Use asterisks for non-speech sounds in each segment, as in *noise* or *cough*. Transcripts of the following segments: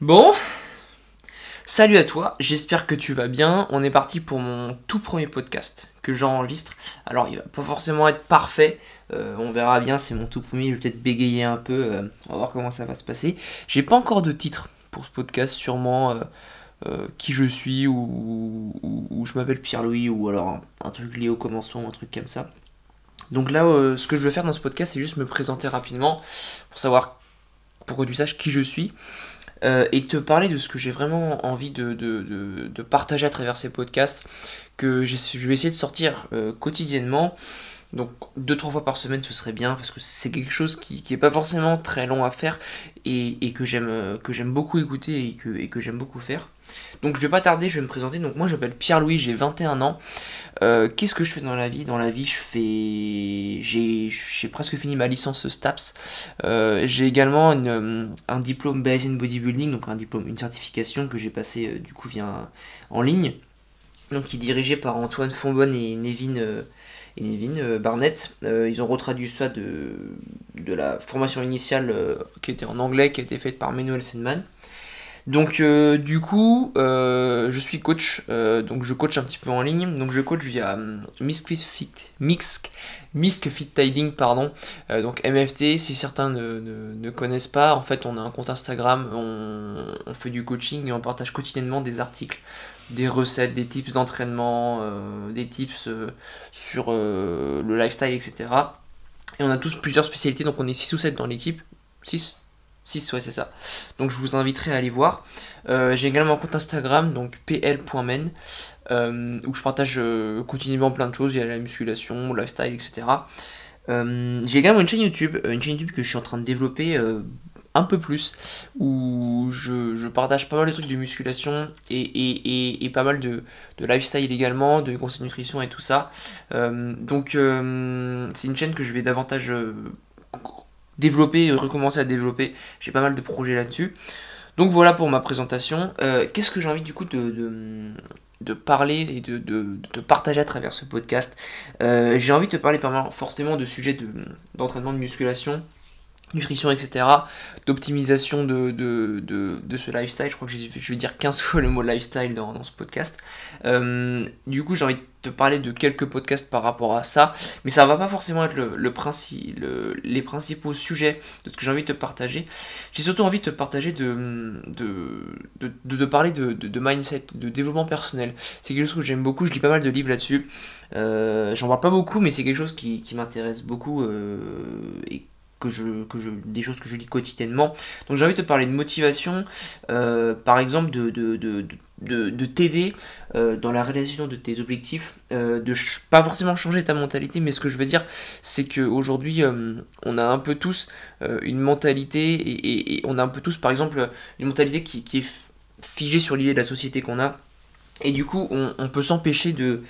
Bon, salut à toi, j'espère que tu vas bien. On est parti pour mon tout premier podcast que j'enregistre. Alors il va pas forcément être parfait, euh, on verra bien, c'est mon tout premier, je vais peut-être bégayer un peu, euh, on va voir comment ça va se passer. J'ai pas encore de titre pour ce podcast, sûrement euh, qui je suis ou, je m'appelle Pierre-Louis ou alors un, un, truc lié au commencement, un truc comme ça. Donc là, ce que je veux faire dans ce podcast, c'est juste me présenter rapidement pour savoir, pour que tu saches qui je suis. Euh, et te parler de ce que j'ai vraiment envie de, de, de, partager à travers ces podcasts, que je vais essayer de sortir euh, quotidiennement. Donc deux trois fois par semaine ce serait bien parce que c'est quelque chose qui n'est pas forcément très long à faire et, et que j'aime euh, beaucoup écouter et que, et que j'aime beaucoup faire. Donc je vais pas tarder, je vais me présenter. Donc moi je m'appelle Pierre-Louis, j'ai 21 ans. Euh, qu'est-ce que je fais dans la vie? Dans la vie je fais j'ai presque fini ma licence STAPS. Euh, j'ai également une, un diplôme in Bodybuilding, donc un diplôme, une certification que j'ai passé du coup via en ligne. Donc qui est dirigé par Antoine Fonbonne et Nevin et Nevin euh, Barnett. Euh, ils ont retraduit ça de, de la formation initiale euh, qui était en anglais, qui a été faite par Manuel Sandman. Donc du coup, je suis coach, donc je coach un petit peu en ligne, donc je coach via Misk Fit, Mixk, Fit Tiding, pardon, donc MFT, si certains ne, connaissent pas, en fait on a un compte Instagram, on, fait du coaching et on partage quotidiennement des articles des recettes, des tips d'entraînement, euh, des tips euh, sur euh, le lifestyle, etc. Et on a tous plusieurs spécialités, donc on est 6 ou 7 dans l'équipe. 6 6, ouais, c'est ça. Donc je vous inviterai à aller voir. J'ai également un compte Instagram, donc pl.men, où je partage quotidiennement plein de choses. Il y a la musculation, le lifestyle, etc. J'ai également une chaîne YouTube, une chaîne YouTube que je suis en train de développer un peu plus, où je, partage pas mal de trucs de musculation et, pas mal de, lifestyle également, de conseils de nutrition et tout ça. Euh, donc euh, c'est une chaîne que je vais davantage euh, développer, recommencer à développer. J'ai pas mal de projets là-dessus. Donc voilà pour ma présentation. Qu'est-ce que j'ai envie du coup de, parler et de, de, partager à travers ce podcast? j'ai envie de te parler forcément de sujets d'entraînement de musculation, nutrition, etc., d'optimisation de, de, de, ce lifestyle. Je crois que je vais dire 15 *laughs* fois le mot lifestyle dans, dans ce podcast. Euh, du coup, j'ai envie de te parler de quelques podcasts par rapport à ça, mais ça va pas forcément être le, le, principe, les principaux sujets de ce que j'ai envie de te partager. J'ai surtout envie de te partager de, de, de, parler de, mindset, de développement personnel. C'est quelque chose que j'aime beaucoup, je lis pas mal de livres là-dessus. Euh, j'en parle pas beaucoup, mais c'est quelque chose qui, qui m'intéresse beaucoup euh, que je, que je, des choses que je lis quotidiennement. Donc j'ai envie de te parler de motivation, euh, par exemple de, de, de, de, t'aider euh, dans la réalisation de tes objectifs, euh, de pas forcément changer ta mentalité, mais ce que je veux dire, c'est qu'aujourd'hui, on a un peu tous une mentalité, et, on a un peu tous, par exemple, une mentalité qui, qui est figée sur l'idée de la société qu'on a, et du coup, on peut s'empêcher de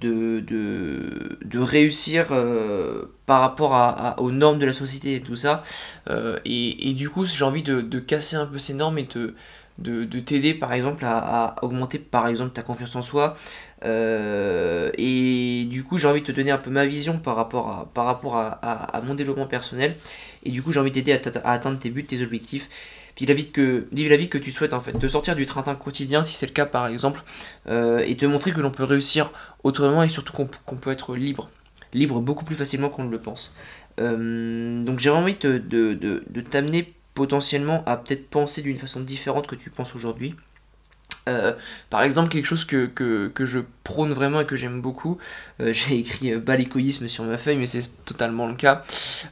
de, de, de réussir euh, par rapport à, aux normes de la société et tout ça. Euh, et, et, du coup, j'ai envie de, de, casser un peu ces normes et de, de, t'aider par exemple à, augmenter par exemple ta confiance en soi. Euh, et du coup, j'ai envie de te donner un peu ma vision par rapport à, par rapport à, à mon développement personnel. Et du coup, j'ai envie d'aider à, atteindre tes buts, tes objectifs. Puis la vie que, la vie que tu souhaites en fait, de sortir du train quotidien si c'est le cas par exemple, euh, et te montrer que l'on peut réussir autrement et surtout qu'on peut être libre, libre beaucoup plus facilement qu'on ne le pense. Euh, donc j'ai envie de, de, de, t'amener potentiellement à peut-être penser d'une façon différente que tu penses aujourd'hui. Euh, par exemple, quelque chose que, que, que, je prône vraiment et que j'aime beaucoup, *laughs* j'ai écrit balicoïsme sur ma feuille, mais c'est totalement le cas.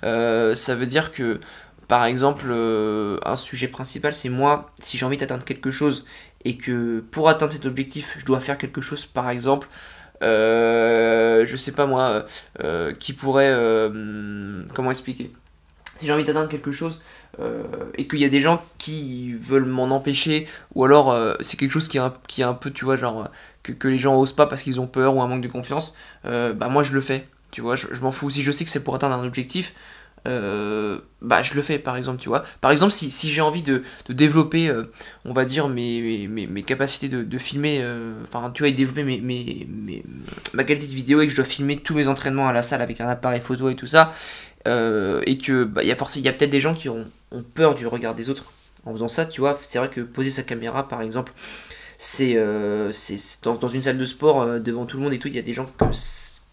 ça veut dire que par exemple, euh, un sujet principal, c'est moi, si j'ai envie d'atteindre quelque chose et que pour atteindre cet objectif, je dois faire quelque chose, par exemple, euh, je sais pas moi, euh, qui pourrait. comment expliquer? Si j'ai envie d'atteindre quelque chose et qu'il y a des gens qui veulent m'en empêcher, ou alors c'est quelque chose qui est, un, peu, tu vois, genre, que, les gens osent pas parce qu'ils ont peur ou un manque de confiance, bah moi je le fais. Tu vois, je m'en fous. Si je sais que c'est pour atteindre un objectif, euh, bah je le fais par exemple tu vois. Par exemple si, si j'ai envie de, de développer euh, on va dire mes, mes, mes capacités de, de filmer euh, enfin tu vois et développer mes, mes, ma qualité de vidéo et que je dois filmer tous mes entraînements à la salle avec un appareil photo et tout ça et que bah, y a, y a peut-être des gens qui ont, ont, peur du regard des autres En faisant ça, tu vois, c'est vrai que poser sa caméra, par exemple, c'est dans, dans, une salle de sport devant tout le monde et tout, il y a des gens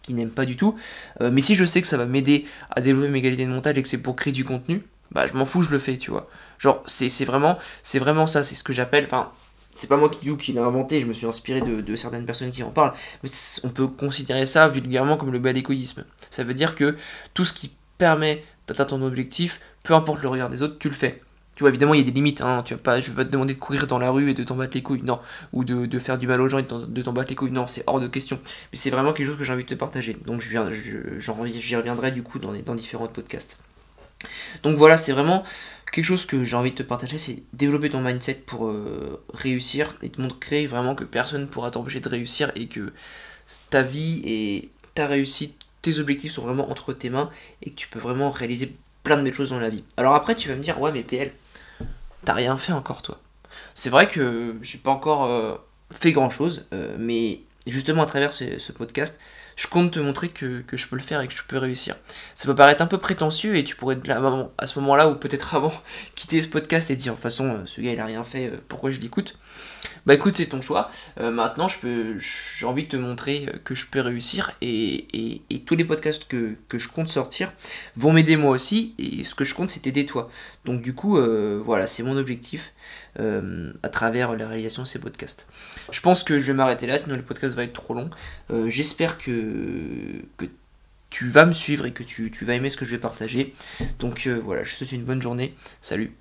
qui n'aiment pas du tout. mais si je sais que ça va m'aider à développer mes qualités de montage et que c'est pour créer du contenu, bah je m'en fous, je le fais, tu vois. Genre, c'est vraiment, vraiment ça, c'est ce que j'appelle, enfin, c'est pas moi qui, qui l'ai inventé, je me suis inspiré de, certaines personnes qui en parlent, mais on peut considérer ça vulgairement comme le bel égoïsme. Ça veut dire que tout ce qui permet d'atteindre ton objectif, peu importe le regard des autres, tu le fais. Tu vois, évidemment, il y a des limites. Hein. Tu vas pas, je vais pas te demander de courir dans la rue et de t'en battre les couilles, non. Ou de, faire du mal aux gens et de t'en battre les couilles, non. C'est hors de question. Mais c'est vraiment quelque chose que j'ai envie de te partager. Donc, j'y reviendrai du coup dans, dans différents podcasts. Donc voilà, c'est vraiment quelque chose que j'ai envie de te partager, c'est développer ton mindset pour euh, réussir et te montrer vraiment que personne ne pourra t'empêcher de réussir et que ta vie et ta réussite, tes objectifs sont vraiment entre tes mains et que tu peux vraiment réaliser plein de belles choses dans la vie. Alors après, tu vas me dire, ouais, mais PL, t'as rien fait encore toi. C'est vrai que j'ai pas encore euh, fait grand chose, euh, mais justement à travers ce podcast, je compte te montrer que, je peux le faire et que je peux réussir. Ça peut paraître un peu prétentieux et tu pourrais à ce moment-là ou peut-être *laughs* avant quitter ce podcast et dire de toute façon euh, ce gars il a rien fait, pourquoi je l'écoute? Bah écoute c'est ton choix. Euh, maintenant j'ai envie de te montrer que je peux réussir et, tous les podcasts que, je compte sortir vont m'aider moi aussi et ce que je compte c'est t'aider toi. Donc du coup voilà c'est mon objectif. Euh, à travers la réalisation de ces podcasts. Je pense que je vais m'arrêter là, sinon le podcast va être trop long. Euh, j'espère que, que tu vas me suivre et que tu, vas aimer ce que je vais partager. Donc euh, voilà, je te souhaite une bonne journée. Salut